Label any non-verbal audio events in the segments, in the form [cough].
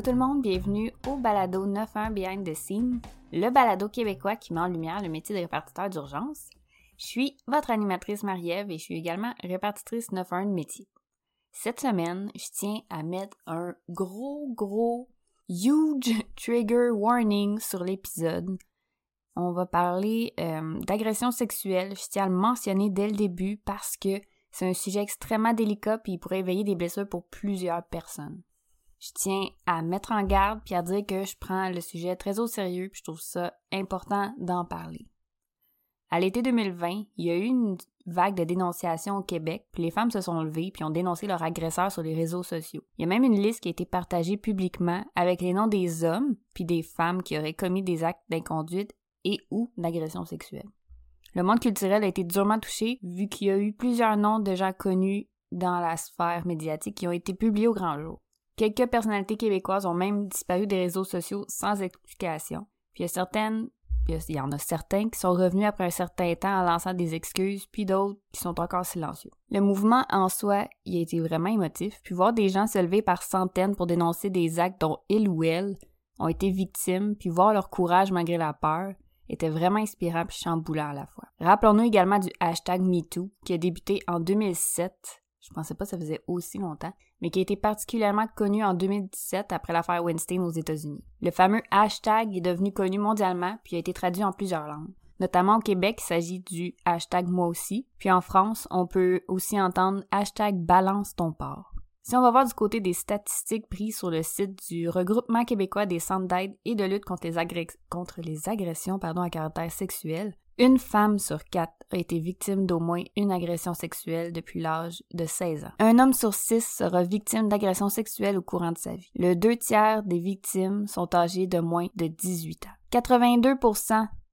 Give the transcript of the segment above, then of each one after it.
Allô tout le monde, bienvenue au balado 91 Behind the Scene, le balado québécois qui met en lumière le métier de répartiteur d'urgence. Je suis votre animatrice Marie-Ève et je suis également répartitrice 91 de métier. Cette semaine, je tiens à mettre un gros, gros, huge trigger warning sur l'épisode. On va parler euh, d'agression sexuelle. Je tiens à le mentionner dès le début parce que c'est un sujet extrêmement délicat et il pourrait éveiller des blessures pour plusieurs personnes. Je tiens à mettre en garde puis à dire que je prends le sujet très au sérieux puis je trouve ça important d'en parler. À l'été 2020, il y a eu une vague de dénonciations au Québec, puis les femmes se sont levées puis ont dénoncé leur agresseur sur les réseaux sociaux. Il y a même une liste qui a été partagée publiquement avec les noms des hommes puis des femmes qui auraient commis des actes d'inconduite et ou d'agression sexuelle. Le monde culturel a été durement touché vu qu'il y a eu plusieurs noms de gens connus dans la sphère médiatique qui ont été publiés au grand jour. Quelques personnalités québécoises ont même disparu des réseaux sociaux sans explication. Puis il y a certaines, il y en a certains qui sont revenus après un certain temps en lançant des excuses, puis d'autres qui sont encore silencieux. Le mouvement en soi, il a été vraiment émotif, puis voir des gens se lever par centaines pour dénoncer des actes dont ils ou elles ont été victimes, puis voir leur courage malgré la peur, était vraiment inspirant et chamboulant à la fois. Rappelons-nous également du hashtag MeToo qui a débuté en 2007. Je pensais pas que ça faisait aussi longtemps, mais qui a été particulièrement connu en 2017 après l'affaire Weinstein aux États-Unis. Le fameux hashtag est devenu connu mondialement puis a été traduit en plusieurs langues. Notamment au Québec, il s'agit du hashtag moi aussi, puis en France, on peut aussi entendre hashtag balance ton port. Si on va voir du côté des statistiques prises sur le site du Regroupement québécois des centres d'aide et de lutte contre les, agressions pardon, à caractère sexuel, une femme sur quatre a été victime d'au moins une agression sexuelle depuis l'âge de 16 ans. Un homme sur six sera victime d'agression sexuelle au courant de sa vie. Le deux tiers des victimes sont âgées de moins de 18 ans. 82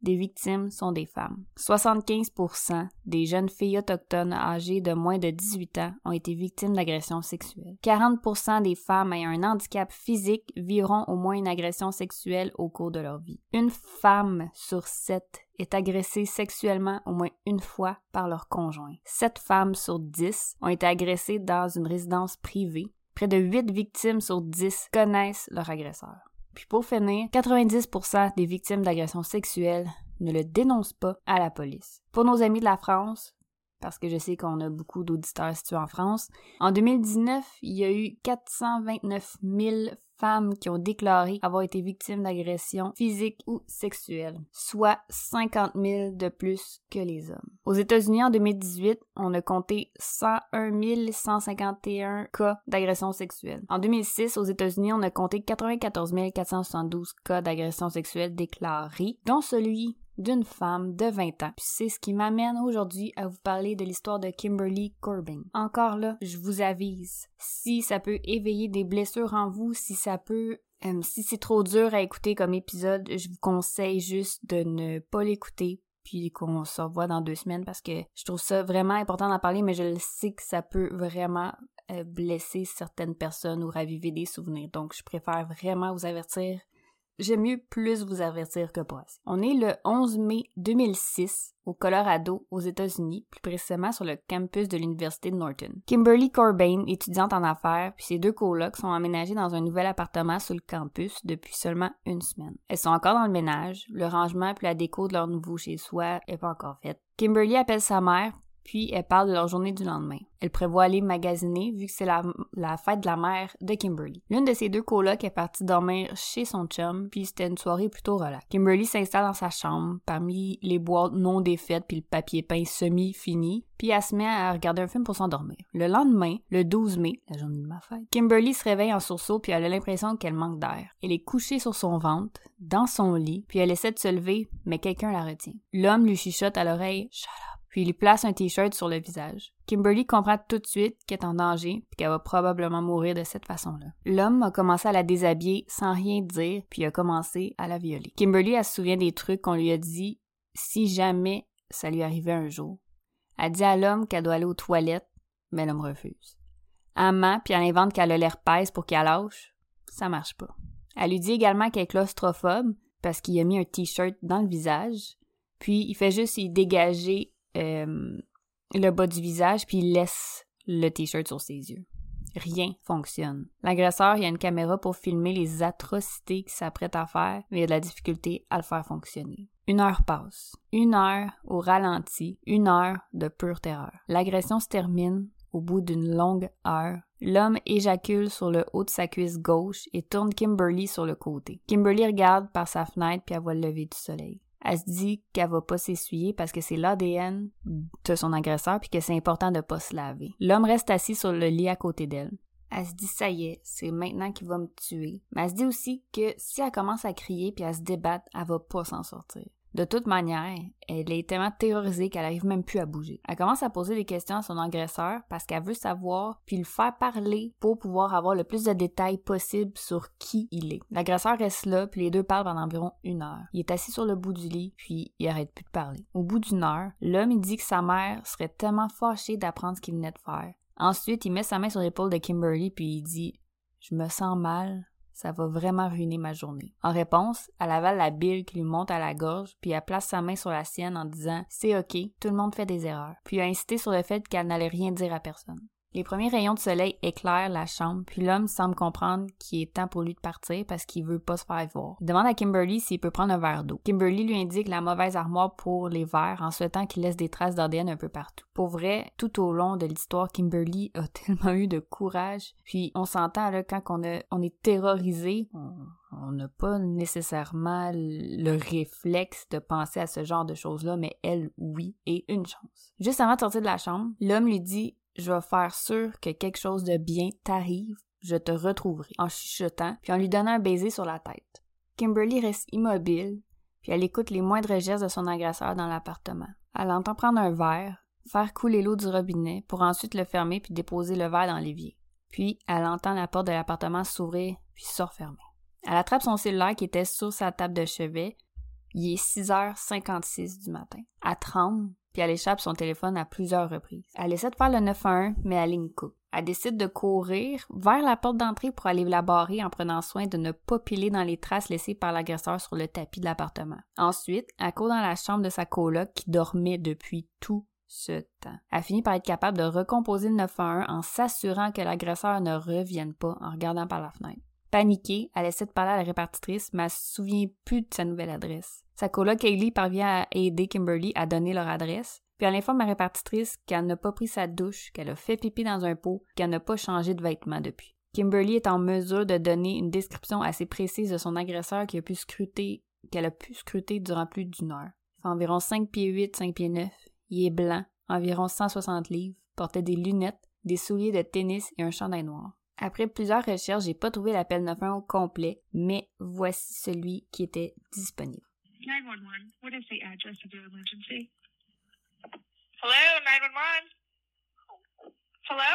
des victimes sont des femmes. 75% des jeunes filles autochtones âgées de moins de 18 ans ont été victimes d'agressions sexuelles. 40% des femmes ayant un handicap physique vivront au moins une agression sexuelle au cours de leur vie. Une femme sur sept est agressée sexuellement au moins une fois par leur conjoint. Sept femmes sur dix ont été agressées dans une résidence privée. Près de 8 victimes sur 10 connaissent leur agresseur. Puis pour finir, 90% des victimes d'agressions sexuelles ne le dénoncent pas à la police. Pour nos amis de la France, parce que je sais qu'on a beaucoup d'auditeurs situés en France. En 2019, il y a eu 429 000 femmes qui ont déclaré avoir été victimes d'agressions physiques ou sexuelles, soit 50 000 de plus que les hommes. Aux États-Unis, en 2018, on a compté 101 151 cas d'agressions sexuelles. En 2006, aux États-Unis, on a compté 94 472 cas d'agressions sexuelles déclarés, dont celui d'une femme de 20 ans. C'est ce qui m'amène aujourd'hui à vous parler de l'histoire de Kimberly Corbin. Encore là, je vous avise, si ça peut éveiller des blessures en vous, si ça peut euh, si c'est trop dur à écouter comme épisode, je vous conseille juste de ne pas l'écouter puis qu'on se revoit dans deux semaines parce que je trouve ça vraiment important d'en parler, mais je le sais que ça peut vraiment euh, blesser certaines personnes ou raviver des souvenirs. Donc, je préfère vraiment vous avertir J'aime mieux plus vous avertir que pas On est le 11 mai 2006 au Colorado, aux États-Unis, plus précisément sur le campus de l'Université de Norton. Kimberly Corbin, étudiante en affaires, puis ses deux colocs sont aménagés dans un nouvel appartement sur le campus depuis seulement une semaine. Elles sont encore dans le ménage, le rangement puis la déco de leur nouveau chez-soi est pas encore faite. Kimberly appelle sa mère puis elle parle de leur journée du lendemain. Elle prévoit aller magasiner vu que c'est la, fête de la mère de Kimberly. L'une de ces deux colocs est partie dormir chez son chum, puis c'était une soirée plutôt relax. Kimberly s'installe dans sa chambre, parmi les boîtes non défaites puis le papier peint semi-fini, puis elle se met à regarder un film pour s'endormir. Le lendemain, le 12 mai, la journée de ma fête, Kimberly se réveille en sursaut puis elle a l'impression qu'elle manque d'air. Elle est couchée sur son ventre, dans son lit, puis elle essaie de se lever, mais quelqu'un la retient. L'homme lui chuchote à l'oreille « Shut up » puis il lui place un t-shirt sur le visage. Kimberly comprend tout de suite qu'elle est en danger puis qu'elle va probablement mourir de cette façon-là. L'homme a commencé à la déshabiller sans rien dire puis a commencé à la violer. Kimberly, elle se souvient des trucs qu'on lui a dit si jamais ça lui arrivait un jour. Elle dit à l'homme qu'elle doit aller aux toilettes, mais l'homme refuse. Elle ment puis elle invente qu'elle a l'air pèse pour qu'elle lâche. Ça marche pas. Elle lui dit également qu'elle est claustrophobe parce qu'il a mis un t-shirt dans le visage, puis il fait juste y dégager euh, le bas du visage, puis il laisse le t-shirt sur ses yeux. Rien fonctionne. L'agresseur, il y a une caméra pour filmer les atrocités qu'il s'apprête à faire, mais il y a de la difficulté à le faire fonctionner. Une heure passe. Une heure au ralenti. Une heure de pure terreur. L'agression se termine au bout d'une longue heure. L'homme éjacule sur le haut de sa cuisse gauche et tourne Kimberly sur le côté. Kimberly regarde par sa fenêtre puis elle voit le lever du soleil. Elle se dit qu'elle va pas s'essuyer parce que c'est l'ADN de son agresseur puis que c'est important de pas se laver. L'homme reste assis sur le lit à côté d'elle. Elle se dit ça y est, c'est maintenant qu'il va me tuer. Mais elle se dit aussi que si elle commence à crier puis à se débattre, elle va pas s'en sortir. De toute manière, elle est tellement terrorisée qu'elle arrive même plus à bouger. Elle commence à poser des questions à son agresseur parce qu'elle veut savoir puis le faire parler pour pouvoir avoir le plus de détails possible sur qui il est. L'agresseur reste là puis les deux parlent pendant environ une heure. Il est assis sur le bout du lit puis il arrête plus de parler. Au bout d'une heure, l'homme dit que sa mère serait tellement fâchée d'apprendre ce qu'il venait de faire. Ensuite, il met sa main sur l'épaule de Kimberly puis il dit Je me sens mal, ça va vraiment ruiner ma journée. En réponse, elle avale la bile qui lui monte à la gorge, puis elle place sa main sur la sienne en disant C'est ok, tout le monde fait des erreurs. Puis a insisté sur le fait qu'elle n'allait rien dire à personne. Les premiers rayons de soleil éclairent la chambre, puis l'homme semble comprendre qu'il est temps pour lui de partir parce qu'il veut pas se faire voir. Il demande à Kimberly s'il peut prendre un verre d'eau. Kimberly lui indique la mauvaise armoire pour les verres en souhaitant qu'il laisse des traces d'ADN un peu partout. Pour vrai, tout au long de l'histoire, Kimberly a [laughs] tellement eu de courage. Puis on s'entend là quand on, on est terrorisé, on n'a pas nécessairement le réflexe de penser à ce genre de choses-là, mais elle, oui, et une chance. Juste avant de sortir de la chambre, l'homme lui dit je vais faire sûr que quelque chose de bien t'arrive, je te retrouverai, en chuchotant, puis en lui donnant un baiser sur la tête. Kimberly reste immobile, puis elle écoute les moindres gestes de son agresseur dans l'appartement. Elle entend prendre un verre, faire couler l'eau du robinet, pour ensuite le fermer puis déposer le verre dans l'évier. Puis, elle entend la porte de l'appartement s'ouvrir puis se refermer. Elle attrape son cellulaire qui était sur sa table de chevet. Il est 6h56 du matin. Elle tremble, puis elle échappe son téléphone à plusieurs reprises. Elle essaie de faire le 911, mais elle ligne coupe. Elle décide de courir vers la porte d'entrée pour aller la barrer en prenant soin de ne pas piler dans les traces laissées par l'agresseur sur le tapis de l'appartement. Ensuite, elle court dans la chambre de sa coloc qui dormait depuis tout ce temps. Elle finit par être capable de recomposer le 911 en s'assurant que l'agresseur ne revienne pas en regardant par la fenêtre. Paniquée, elle essaie de parler à la répartitrice, mais elle se souvient plus de sa nouvelle adresse. Sa coloc parvient à aider Kimberly à donner leur adresse, puis elle informe la répartitrice qu'elle n'a pas pris sa douche, qu'elle a fait pipi dans un pot, qu'elle n'a pas changé de vêtements depuis. Kimberly est en mesure de donner une description assez précise de son agresseur qu'elle a pu scruter durant plus d'une heure. Il fait environ 5 pieds 8, 5 pieds 9. Il est blanc, environ 160 livres, portait des lunettes, des souliers de tennis et un chandail noir. Après plusieurs recherches, j'ai pas trouvé l'appel 911 au complet, mais voici celui qui était disponible. 911, what is the address of your emergency? Hello, 911? Hello?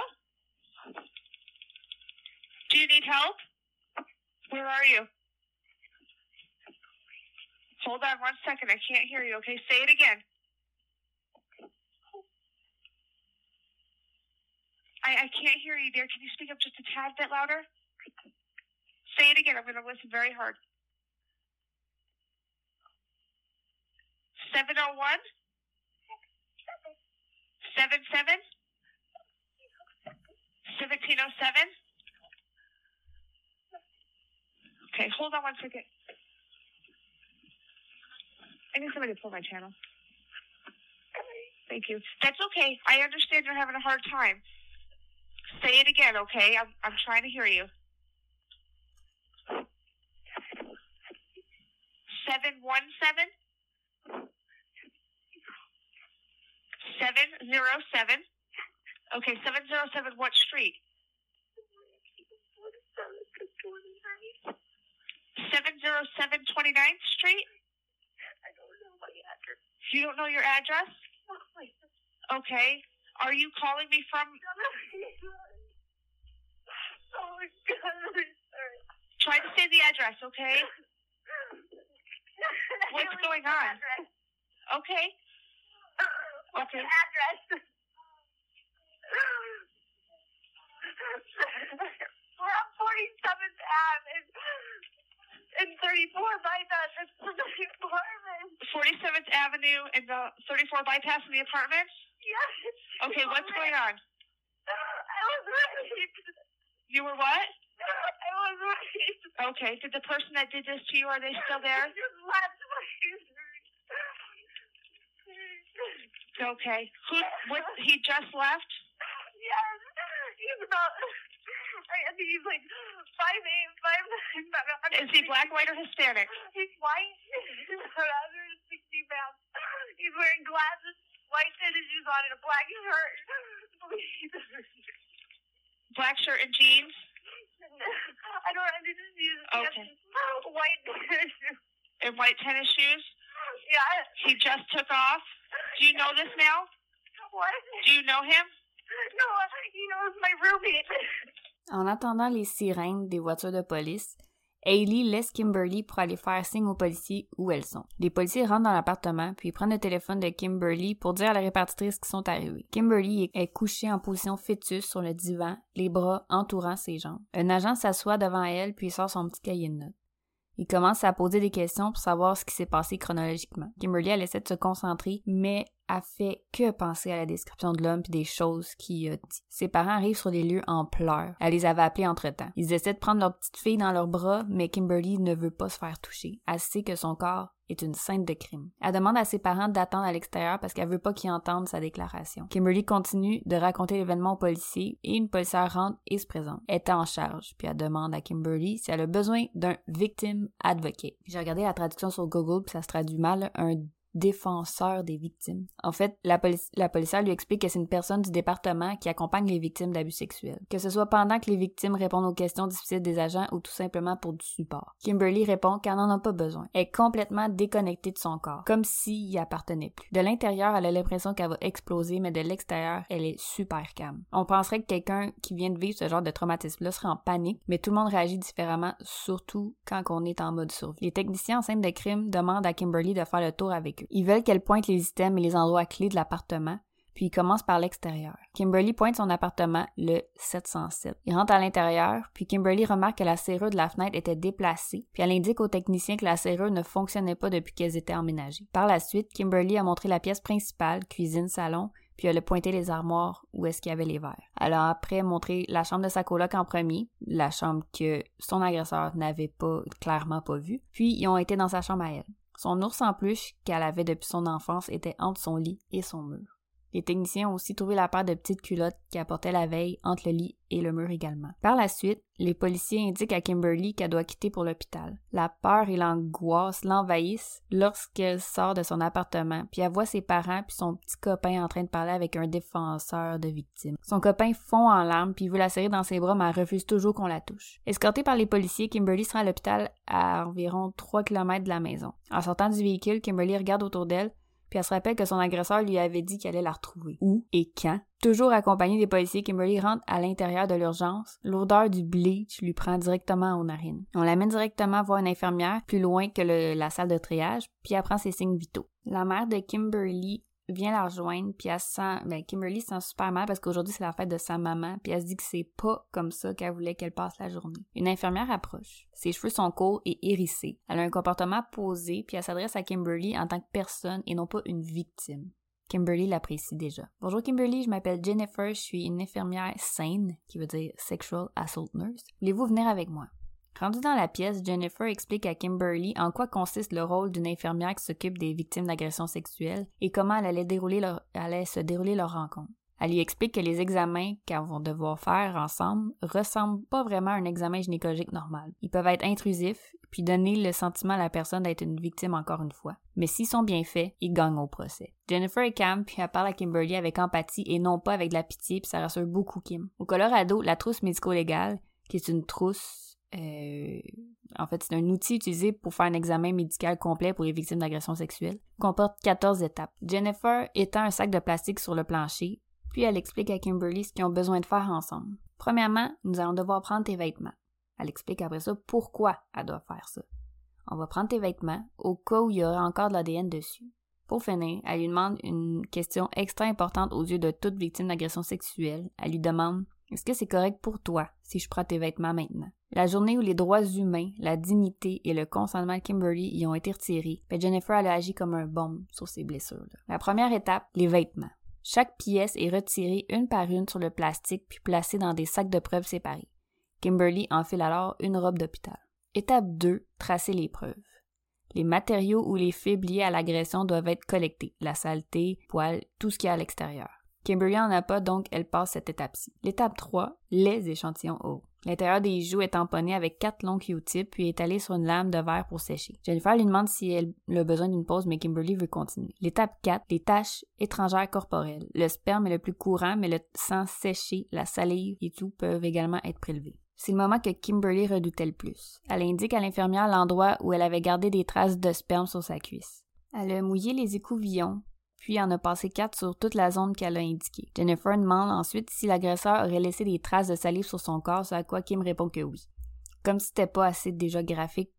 Do you need help? Where are you? Hold on one second. I can't hear you. Okay, say it again. I, I can't hear you there. Can you speak up just a tad bit louder? Say it again. I'm going to listen very hard. 701? 77? 1707? Okay, hold on one second. I need somebody to pull my channel. Thank you. That's okay. I understand you're having a hard time. Say it again, okay? I'm, I'm trying to hear you. 717? 707? Okay, 707 what street? 707 29th Street? I don't know my address. You don't know your address? Okay. Are you calling me from? Oh, my God! Try to say the address, okay? What's going on? Okay. What's address? [laughs] We're on 47th Ave in, in 34 bypass. It's the apartment. 47th Avenue and the 34 bypass in the apartment? Yes. Okay, what's [laughs] going on? I was ready. You were what? [laughs] I was right. Okay. Did the person that did this to you, are they still there? Just left. Okay. Who, what, he just left? Yes. He's about, I think he's like five eight, five nine, Is he black, white, or Hispanic? He's white. He's about 160 pounds. He's wearing glasses, white tennis shoes on, and a black shirt. Black shirt and jeans? I don't. I didn't Okay. white tennis shoes. And white tennis shoes? Yeah. He just took off? Do you know this now? What? Do you know him? No, he knows my roommate. En attendant les sirènes des voitures de police, Hailey laisse Kimberly pour aller faire signe aux policiers où elles sont. Les policiers rentrent dans l'appartement puis prennent le téléphone de Kimberly pour dire à la répartitrice qu'ils sont arrivés. Kimberly est couchée en position fœtus sur le divan, les bras entourant ses jambes. Un agent s'assoit devant elle puis sort son petit cahier de notes. Il commence à poser des questions pour savoir ce qui s'est passé chronologiquement. Kimberly, elle essaie de se concentrer, mais a fait que penser à la description de l'homme puis des choses qu'il a dit. Ses parents arrivent sur les lieux en pleurs. Elle les avait appelés entre-temps. Ils essaient de prendre leur petite fille dans leurs bras, mais Kimberly ne veut pas se faire toucher. Elle sait que son corps est une scène de crime. Elle demande à ses parents d'attendre à l'extérieur parce qu'elle veut pas qu'ils entendent sa déclaration. Kimberly continue de raconter l'événement aux policiers et une policière rentre et se présente. Elle est en charge, puis elle demande à Kimberly si elle a besoin d'un victim advocate. J'ai regardé la traduction sur Google, puis ça se traduit mal, défenseur des victimes. En fait, la, police, la policière lui explique que c'est une personne du département qui accompagne les victimes d'abus sexuels. Que ce soit pendant que les victimes répondent aux questions difficiles des agents ou tout simplement pour du support. Kimberly répond qu'elle n'en a pas besoin. Elle est complètement déconnectée de son corps, comme s'il y appartenait plus. De l'intérieur, elle a l'impression qu'elle va exploser, mais de l'extérieur, elle est super calme. On penserait que quelqu'un qui vient de vivre ce genre de traumatisme-là serait en panique, mais tout le monde réagit différemment, surtout quand on est en mode survie. Les techniciens en scène de crime demandent à Kimberly de faire le tour avec Ils veulent qu'elle pointe les items et les endroits clés de l'appartement, puis ils commencent par l'extérieur. Kimberly pointe son appartement, le 707. Il rentre à l'intérieur, puis Kimberly remarque que la serrure de la fenêtre était déplacée, puis elle indique aux techniciens que la serrure ne fonctionnait pas depuis qu'elles étaient emménagées. Par la suite, Kimberly a montré la pièce principale, cuisine, salon, puis elle a pointé les armoires où est-ce qu'il y avait les verres. Elle a après montré la chambre de sa coloc en premier, la chambre que son agresseur n'avait pas clairement pas vue, puis ils ont été dans sa chambre à elle. Son ours en peluche qu'elle avait depuis son enfance était entre son lit et son mur. Les techniciens ont aussi trouvé la paire de petites culottes qu'elle portait la veille entre le lit et le mur également. Par la suite, les policiers indiquent à Kimberly qu'elle doit quitter pour l'hôpital. La peur et l'angoisse l'envahissent lorsqu'elle sort de son appartement, puis elle voit ses parents puis son petit copain en train de parler avec un défenseur de victimes. Son copain fond en larmes puis veut la serrer dans ses bras, mais elle refuse toujours qu'on la touche. Escortée par les policiers, Kimberly sera à l'hôpital à environ 3 km de la maison. En sortant du véhicule, Kimberly regarde autour d'elle puis elle se rappelle que son agresseur lui avait dit qu'elle allait la retrouver. Où et quand? Toujours accompagnée des policiers, Kimberly rentre à l'intérieur de l'urgence. L'odeur du bleach lui prend directement aux narines. On l'amène directement voir une infirmière, plus loin que la salle de triage, puis elle prend ses signes vitaux. La mère de Kimberly vient la rejoindre, puis elle se sent, ben, Kimberly se sent super mal parce qu'aujourd'hui c'est la fête de sa maman, puis elle se dit que c'est pas comme ça qu'elle voulait qu'elle passe la journée. Une infirmière approche. Ses cheveux sont courts et hérissés. Elle a un comportement posé, puis elle s'adresse à Kimberly en tant que personne et non pas une victime. Kimberly l'apprécie déjà. Bonjour Kimberly, je m'appelle Jennifer, je suis une infirmière saine, qui veut dire Sexual Assault Nurse. Voulez-vous venir avec moi? Rendue dans la pièce, Jennifer explique à Kimberly en quoi consiste le rôle d'une infirmière qui s'occupe des victimes d'agressions sexuelles et comment elle allait, se dérouler leur rencontre. Elle lui explique que les examens qu'elles vont devoir faire ensemble ressemblent pas vraiment à un examen gynécologique normal. Ils peuvent être intrusifs, puis donner le sentiment à la personne d'être une victime encore une fois. Mais s'ils sont bien faits, ils gagnent au procès. Jennifer est calme, puis elle parle à Kimberly avec empathie et non pas avec de la pitié, puis ça rassure beaucoup Kim. Au Colorado, la trousse médico-légale, qui est une trousse euh, en fait, c'est un outil utilisé pour faire un examen médical complet pour les victimes d'agressions sexuelles. Comporte 14 étapes. Jennifer étend un sac de plastique sur le plancher, puis elle explique à Kimberly ce qu'ils ont besoin de faire ensemble. Premièrement, nous allons devoir prendre tes vêtements. Elle explique après ça pourquoi elle doit faire ça. On va prendre tes vêtements au cas où il y aura encore de l'ADN dessus. Pour finir, elle lui demande une question extra importante aux yeux de toute victime d'agression sexuelle. Elle lui demande Est-ce que c'est correct pour toi si je prends tes vêtements maintenant? La journée où les droits humains, la dignité et le consentement de Kimberly y ont été retirés, ben Jennifer a agi comme un bombe sur ses blessures. La première étape, les vêtements. Chaque pièce est retirée une par une sur le plastique puis placée dans des sacs de preuves séparés. Kimberly enfile alors une robe d'hôpital. Étape 2. Tracer les preuves. Les matériaux ou les fibres liés à l'agression doivent être collectés, la saleté, poils, tout ce qui est à l'extérieur. Kimberly en a pas, donc elle passe cette étape-ci. L'étape 3, les échantillons hauts. L'intérieur des joues est tamponné avec quatre longs Q-tips puis étalé sur une lame de verre pour sécher. Jennifer lui demande si elle a besoin d'une pause, mais Kimberly veut continuer. L'étape 4, les taches étrangères corporelles. Le sperme est le plus courant, mais le sang séché, la salive et tout peuvent également être prélevés. C'est le moment que Kimberly redoutait le plus. Elle indique à l'infirmière l'endroit où elle avait gardé des traces de sperme sur sa cuisse. Elle a mouillé les écouvillons, puis en a passé quatre sur toute la zone qu'elle a indiquée. Jennifer demande ensuite si l'agresseur aurait laissé des traces de salive sur son corps, à quoi Kim répond que oui. Comme c'était pas assez déjà graphique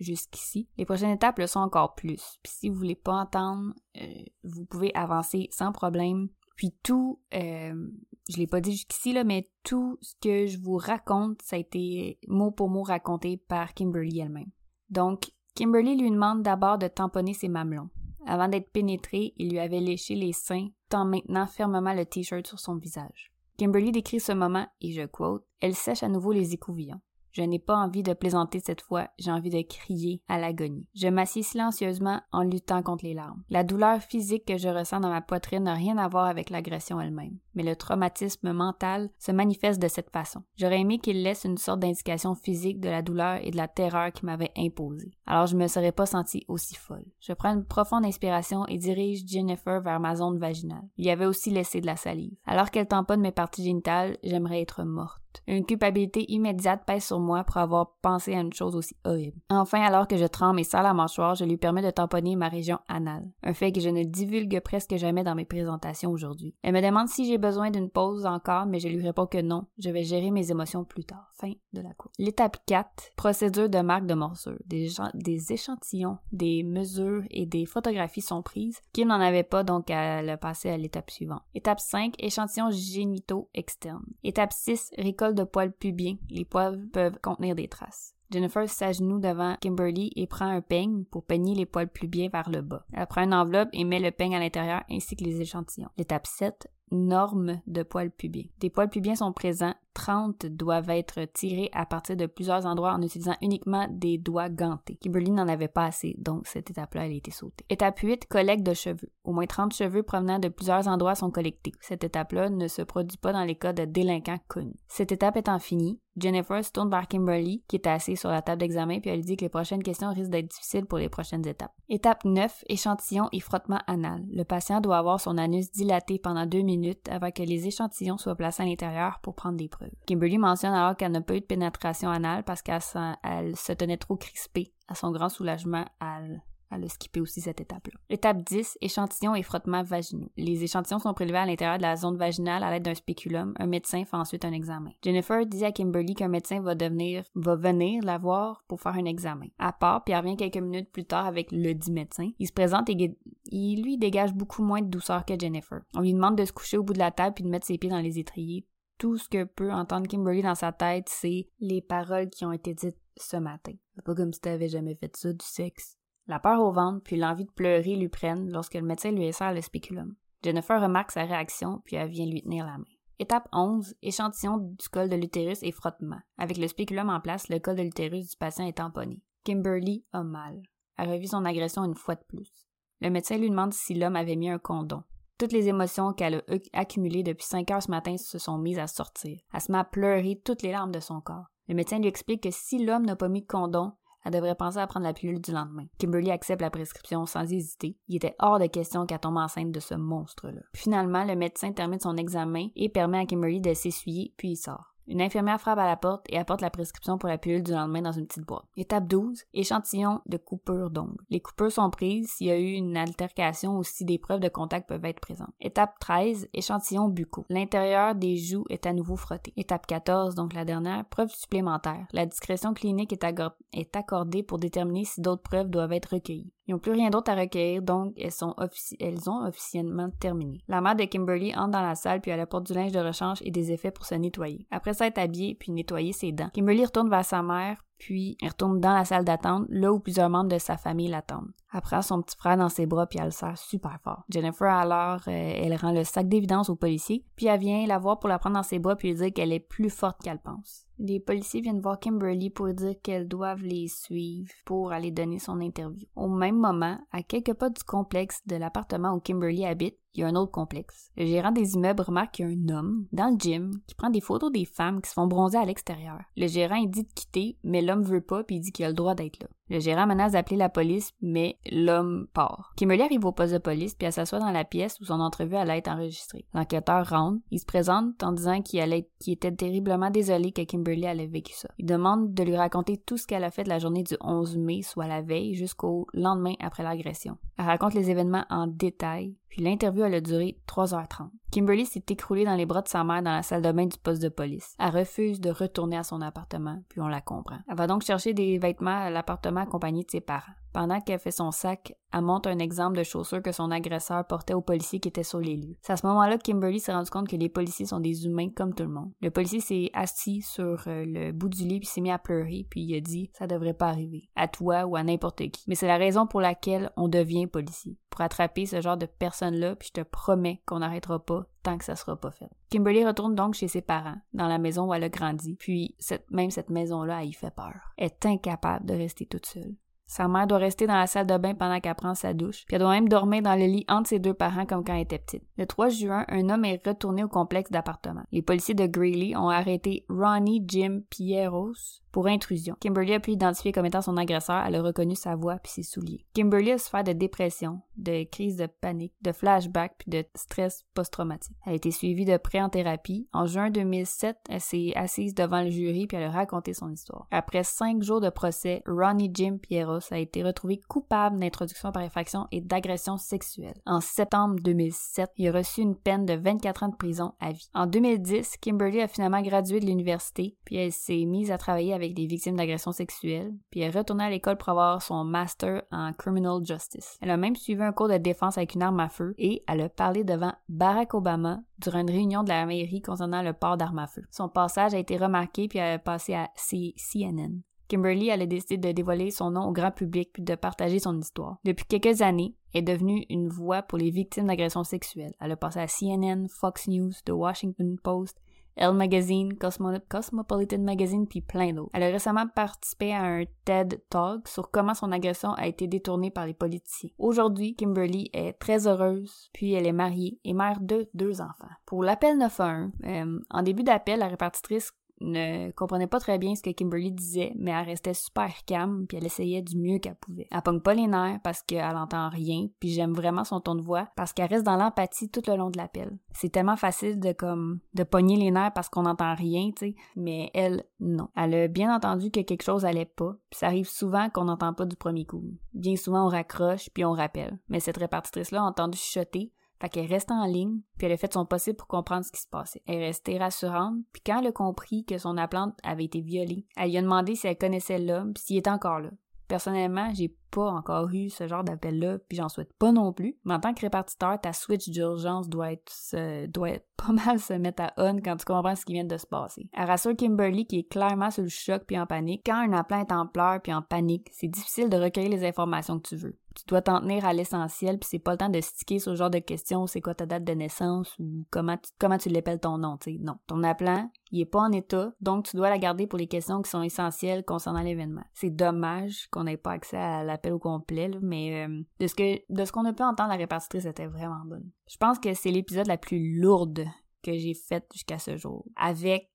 jusqu'ici, les prochaines étapes le sont encore plus. Puis si vous voulez pas entendre, euh, vous pouvez avancer sans problème. Puis tout, euh, je l'ai pas dit jusqu'ici là, mais tout ce que je vous raconte, ça a été mot pour mot raconté par Kimberly elle-même. Donc, Kimberly lui demande d'abord de tamponner ses mamelons. Avant d'être pénétré, il lui avait léché les seins, tant maintenant fermement le t-shirt sur son visage. Kimberly décrit ce moment, et je quote, Elle sèche à nouveau les écouvillons. Je n'ai pas envie de plaisanter cette fois, j'ai envie de crier à l'agonie. Je m'assieds silencieusement en luttant contre les larmes. La douleur physique que je ressens dans ma poitrine n'a rien à voir avec l'agression elle-même, mais le traumatisme mental se manifeste de cette façon. J'aurais aimé qu'il laisse une sorte d'indication physique de la douleur et de la terreur qui m'avait imposée. Alors je me serais pas sentie aussi folle. Je prends une profonde inspiration et dirige Jennifer vers ma zone vaginale. Il y avait aussi laissé de la salive. Alors qu'elle tamponne mes parties génitales, j'aimerais être morte. Une culpabilité immédiate pèse sur moi pour avoir pensé à une chose aussi horrible. Enfin, alors que je tremble et serre la mâchoire, je lui permets de tamponner ma région anale, un fait que je ne divulgue presque jamais dans mes présentations aujourd'hui. Elle me demande si j'ai d'une pause encore, mais je lui réponds que non, je vais gérer mes émotions plus tard. Fin de la cour. L'étape 4, procédure de marque de morsure. Des, échantillons, des mesures et des photographies sont prises. Kim n'en avait pas, donc elle a passé à l'étape suivante. Étape 5, échantillons génitaux externes. Étape 6, récolte de poils pubiens. Les poils peuvent contenir des traces. Jennifer s'agenouille devant Kimberly et prend un peigne pour peigner les poils pubiens vers le bas. Elle prend une enveloppe et met le peigne à l'intérieur ainsi que les échantillons. L'étape 7, normes de poils pubiens. Des poils pubiens sont présents 30 doivent être tirés à partir de plusieurs endroits en utilisant uniquement des doigts gantés. Kimberly n'en avait pas assez, donc cette étape-là, a été sautée. Étape 8, collecte de cheveux. Au moins 30 cheveux provenant de plusieurs endroits sont collectés. Cette étape-là ne se produit pas dans les cas de délinquants connus. Cette étape étant finie, Jennifer se tourne vers Kimberly, qui est assise sur la table d'examen, puis elle dit que les prochaines questions risquent d'être difficiles pour les prochaines étapes. Étape 9, échantillon et frottement anal. Le patient doit avoir son anus dilaté pendant deux avant que les échantillons soient placés à l'intérieur pour prendre des preuves. Kimberly mentionne alors qu'elle n'a pas eu de pénétration anale parce qu'elle se tenait trop crispée. À son grand soulagement, elle, elle a skippé aussi cette étape-là. Étape 10, échantillons et frottements vaginaux. Les échantillons sont prélevés à l'intérieur de la zone vaginale à l'aide d'un spéculum. Un médecin fait ensuite un examen. Jennifer dit à Kimberly qu'un médecin va, devenir, va venir la voir pour faire un examen. À part, puis elle revient quelques minutes plus tard avec le dit médecin. Il se présente et lui dégage beaucoup moins de douceur que Jennifer. On lui demande de se coucher au bout de la table puis de mettre ses pieds dans les étriers tout ce que peut entendre Kimberly dans sa tête, c'est les paroles qui ont été dites ce matin. Pas comme si t'avais jamais fait ça, du sexe. La peur au ventre puis l'envie de pleurer lui prennent lorsque le médecin lui insère le spéculum. Jennifer remarque sa réaction puis elle vient lui tenir la main. Étape 11, échantillon du col de l'utérus et frottement. Avec le spéculum en place, le col de l'utérus du patient est tamponné. Kimberly a mal. Elle revit son agression une fois de plus. Le médecin lui demande si l'homme avait mis un condom. Toutes les émotions qu'elle a accumulées depuis 5 heures ce matin se sont mises à sortir. Elle se met à pleurer toutes les larmes de son corps. Le médecin lui explique que si l'homme n'a pas mis de condom, elle devrait penser à prendre la pilule du lendemain. Kimberly accepte la prescription sans hésiter. Il était hors de question qu'elle tombe enceinte de ce monstre-là. Finalement, le médecin termine son examen et permet à Kimberly de s'essuyer, puis il sort. Une infirmière frappe à la porte et apporte la prescription pour la pilule du lendemain dans une petite boîte. Étape 12. Échantillon de coupure d'ongles. Les coupures sont prises s'il y a eu une altercation ou si des preuves de contact peuvent être présentes. Étape 13. Échantillon buccaux. L'intérieur des joues est à nouveau frotté. Étape 14, donc la dernière, preuve supplémentaire. La discrétion clinique est accordée pour déterminer si d'autres preuves doivent être recueillies. Ils n'ont plus rien d'autre à recueillir, donc elles, sont elles ont officiellement terminé. La mère de Kimberly entre dans la salle puis elle apporte du linge de rechange et des effets pour se nettoyer. Après s'être habillée puis nettoyer ses dents, Kimberly retourne vers sa mère puis elle retourne dans la salle d'attente, là où plusieurs membres de sa famille l'attendent. Elle prend son petit frère dans ses bras puis elle le serre super fort. Jennifer, alors, euh, elle rend le sac d'évidence au policier, puis elle vient la voir pour la prendre dans ses bras puis lui dire qu'elle est plus forte qu'elle pense. Les policiers viennent voir Kimberly pour dire qu'elles doivent les suivre pour aller donner son interview. Au même moment, à quelques pas du complexe de l'appartement où Kimberly habite, il y a un autre complexe. Le gérant des immeubles remarque qu'il y a un homme dans le gym qui prend des photos des femmes qui se font bronzer à l'extérieur. Le gérant il dit de quitter, mais l'homme veut pas puis il dit qu'il a le droit d'être là. Le gérant menace d'appeler la police, mais l'homme part. Kimberly arrive au poste de police puis elle s'assoit dans la pièce où son entrevue allait être enregistrée. L'enquêteur rentre, il se présente en disant qu'il qu'il était terriblement désolé que Kimberly allait vécu ça. Il demande de lui raconter tout ce qu'elle a fait de la journée du 11 mai, soit la veille, jusqu'au lendemain après l'agression. Elle raconte les événements en détail, puis l'interview a duré 3h30. Kimberly s'est écroulée dans les bras de sa mère dans la salle de bain du poste de police. Elle refuse de retourner à son appartement, puis on la comprend. Elle va donc chercher des vêtements à l'appartement accompagnée de ses parents. Pendant qu'elle fait son sac, elle montre un exemple de chaussures que son agresseur portait aux policiers qui étaient sur les lieux. C'est à ce moment-là que Kimberly s'est rendu compte que les policiers sont des humains comme tout le monde. Le policier s'est assis sur euh, le bout du lit puis s'est mis à pleurer puis il a dit ça devrait pas arriver à toi ou à n'importe qui. Mais c'est la raison pour laquelle on devient policier pour attraper ce genre de personnes-là puis je te promets qu'on n'arrêtera pas tant que ça sera pas fait. Kimberly retourne donc chez ses parents, dans la maison où elle a grandi, puis même cette maison-là, elle y fait peur. Elle est incapable de rester toute seule. Sa mère doit rester dans la salle de bain pendant qu'elle prend sa douche, puis elle doit même dormir dans le lit entre ses deux parents comme quand elle était petite. Le 3 juin, un homme est retourné au complexe d'appartements. Les policiers de Greeley ont arrêté Ronnie Jim Pierros pour intrusion. Kimberly a pu l'identifier comme étant son agresseur, elle a reconnu sa voix puis ses souliers. Kimberly a souffert de dépression, de crise de panique, de flashback puis de stress post-traumatique. Elle a été suivie de près en thérapie. En juin 2007, elle s'est assise devant le jury puis elle a raconté son histoire. Après cinq jours de procès, Ronnie Jim Pierros a été retrouvé coupable d'introduction par effraction et d'agression sexuelle. En septembre 2007, il a reçu une peine de 24 ans de prison à vie. En 2010, Kimberly a finalement gradué de l'université puis elle s'est mise à travailler avec des victimes d'agressions sexuelles, puis elle est retournée à l'école pour avoir son master en criminal justice. Elle a même suivi un cours de défense avec une arme à feu et elle a parlé devant Barack Obama durant une réunion de la mairie concernant le port d'armes à feu. Son passage a été remarqué puis elle a passé à CNN. Kimberly elle a décidé de dévoiler son nom au grand public puis de partager son histoire. Depuis quelques années, elle est devenue une voix pour les victimes d'agressions sexuelles. Elle a passé à CNN, Fox News, The Washington Post Elle Magazine, Cosmopolitan Magazine, puis plein d'autres. Elle a récemment participé à un TED Talk sur comment son agression a été détournée par les politiciens. Aujourd'hui, Kimberly est très heureuse, puis elle est mariée et mère de deux enfants. Pour l'appel 911, euh, en début d'appel, la répartitrice ne comprenait pas très bien ce que Kimberly disait, mais elle restait super calme puis elle essayait du mieux qu'elle pouvait. Elle pogne pas les nerfs parce qu'elle entend rien, puis j'aime vraiment son ton de voix parce qu'elle reste dans l'empathie tout le long de l'appel. C'est tellement facile de comme de pogner les nerfs parce qu'on n'entend rien, tu sais, mais elle non. Elle a bien entendu que quelque chose allait pas, puis ça arrive souvent qu'on n'entend pas du premier coup. Bien souvent on raccroche puis on rappelle. Mais cette répartitrice là a entendu chuchoter fait qu'elle reste en ligne, puis elle a fait son possible pour comprendre ce qui se passait. Elle est restée rassurante, puis quand elle a compris que son appelante avait été violée, elle lui a demandé si elle connaissait l'homme, s'il était encore là. Personnellement, j'ai pas encore eu ce genre d'appel-là, puis j'en souhaite pas non plus. Mais en tant que répartiteur, ta switch d'urgence doit être, doit pas [laughs] mal se mettre à on quand tu comprends ce qui vient de se passer. Elle rassure Kimberly qui est clairement sous le choc puis en panique. Quand un appelant est en pleurs puis en panique, c'est difficile de recueillir les informations que tu veux tu dois t'en tenir à l'essentiel, puis c'est pas le temps de sticker sur ce genre de questions, c'est quoi ta date de naissance ou comment tu, comment tu l'appelles ton nom, tu sais. Non. Ton appelant, il est pas en état, donc tu dois la garder pour les questions qui sont essentielles concernant l'événement. C'est dommage qu'on n'ait pas accès à au complet, mais euh, de ce que de ce qu'on a pu entendre, la répartitrice était vraiment bonne. Je pense que c'est l'épisode la plus lourde que j'ai faite jusqu'à ce jour. Avec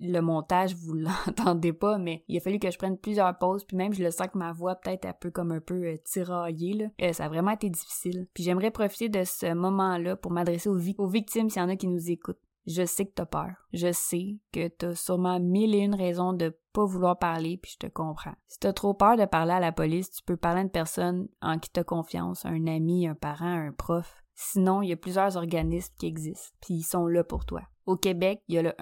le montage, vous [laughs] l'entendez pas, mais il a fallu que je prenne plusieurs pauses, puis même je le sens que ma voix peut-être un peu comme un peu euh, tiraillée, là. Euh, ça a vraiment été difficile. Puis j'aimerais profiter de ce moment-là pour m'adresser aux victimes s'il y en a qui nous écoutent. Je sais que t'as peur. Je sais que t'as sûrement mille et une raisons de pas vouloir parler, puis je te comprends. Si t'as trop peur de parler à la police, tu peux parler à une personne en qui t'as confiance, un ami, un parent, un prof. Sinon, il y a plusieurs organismes qui existent, puis ils sont là pour toi. Au Québec, il y a le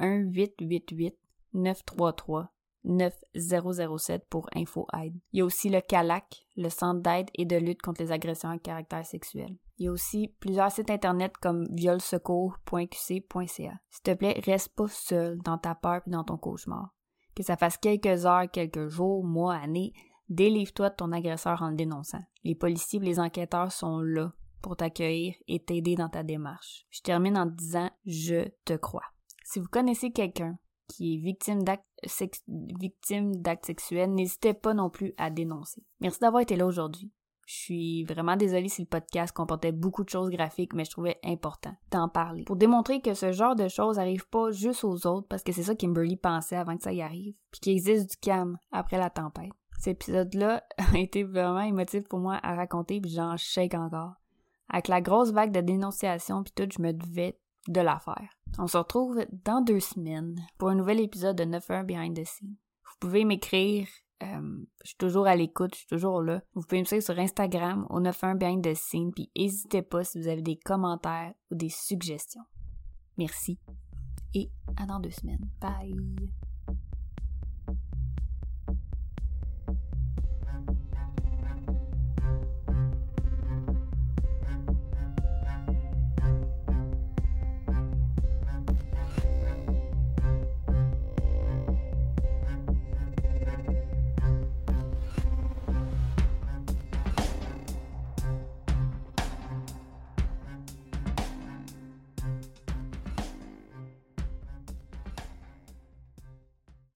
1-888-933-9007 pour InfoAide. Il y a aussi le CALAC, le Centre d'aide et de lutte contre les agressions à caractère sexuel. Il y a aussi plusieurs sites internet comme violsecours.qc.ca. S'il te plaît, reste pas seul dans ta peur et dans ton cauchemar. Que ça fasse quelques heures, quelques jours, mois, années, délivre-toi de ton agresseur en le dénonçant. Les policiers et les enquêteurs sont là pour t'accueillir et t'aider dans ta démarche. Je termine en disant je te crois. Si vous connaissez quelqu'un qui est victime d'actes d'actes sexuels, n'hésitez pas non plus à dénoncer. Merci d'avoir été là aujourd'hui. Je suis vraiment désolée si le podcast comportait beaucoup de choses graphiques, mais je trouvais important d'en parler. Pour démontrer que ce genre de choses arrive pas juste aux autres, parce que c'est ça Kimberly pensait avant que ça y arrive, puis qu'il existe du calme après la tempête. Cet épisode-là [laughs] a été vraiment émotif pour moi à raconter, puis j'en shake encore. Avec la grosse vague de dénonciation puis tout, je me devais de la faire. On se retrouve dans deux semaines pour un nouvel épisode de 9 Behind the Scene. Vous pouvez m'écrire, euh, je suis toujours à l'écoute, je suis toujours là. Vous pouvez me suivre sur Instagram au 91 Behind the Scene, puis n'hésitez pas si vous avez des commentaires ou des suggestions. Merci et à dans deux semaines. Bye!